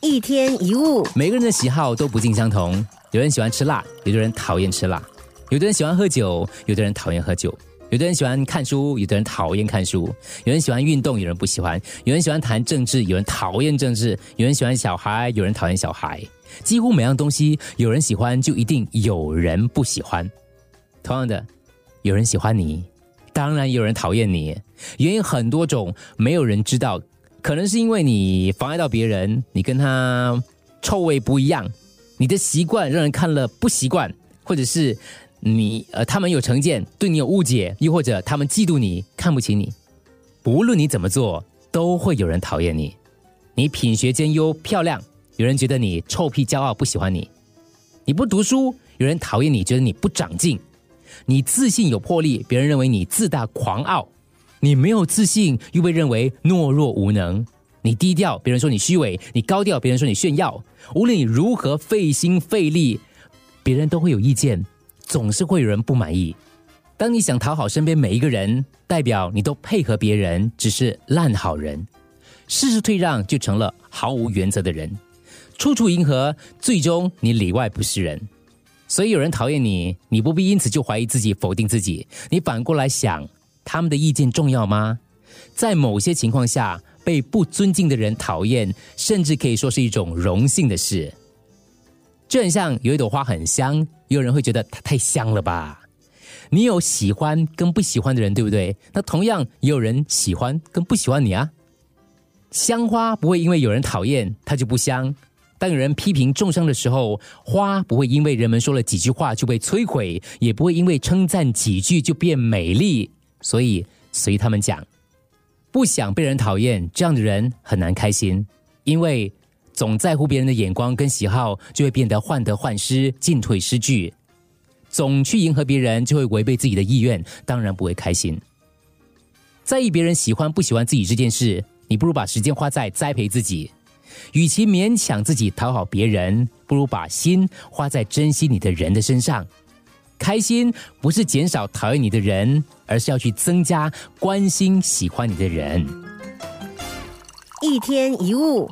一天一物，每个人的喜好都不尽相同，有人喜欢吃辣，有的人讨厌吃辣；有的人喜欢喝酒，有的人讨厌喝酒；有的人喜欢看书，有的人讨厌看书；有人喜欢运动，有人不喜欢；有人喜欢谈政治，有人讨厌政治；有人喜欢小孩，有人讨厌小孩。几乎每样东西，有人喜欢，就一定有人不喜欢。同样的，有人喜欢你，当然有人讨厌你，原因很多种，没有人知道。可能是因为你妨碍到别人，你跟他臭味不一样，你的习惯让人看了不习惯，或者是你呃他们有成见，对你有误解，又或者他们嫉妒你，看不起你。无论你怎么做，都会有人讨厌你。你品学兼优、漂亮，有人觉得你臭屁、骄傲，不喜欢你；你不读书，有人讨厌你，觉得你不长进；你自信有魄力，别人认为你自大狂傲。你没有自信，又被认为懦弱无能；你低调，别人说你虚伪；你高调，别人说你炫耀。无论你如何费心费力，别人都会有意见，总是会有人不满意。当你想讨好身边每一个人，代表你都配合别人，只是烂好人。事事退让，就成了毫无原则的人。处处迎合，最终你里外不是人。所以有人讨厌你，你不必因此就怀疑自己、否定自己。你反过来想。他们的意见重要吗？在某些情况下，被不尊敬的人讨厌，甚至可以说是一种荣幸的事。就很像有一朵花很香，有人会觉得它太香了吧？你有喜欢跟不喜欢的人，对不对？那同样也有人喜欢跟不喜欢你啊。香花不会因为有人讨厌它就不香，当有人批评重伤的时候，花不会因为人们说了几句话就被摧毁，也不会因为称赞几句就变美丽。所以，随他们讲，不想被人讨厌，这样的人很难开心，因为总在乎别人的眼光跟喜好，就会变得患得患失、进退失据；总去迎合别人，就会违背自己的意愿，当然不会开心。在意别人喜欢不喜欢自己这件事，你不如把时间花在栽培自己。与其勉强自己讨好别人，不如把心花在珍惜你的人的身上。开心不是减少讨厌你的人，而是要去增加关心、喜欢你的人。一天一物。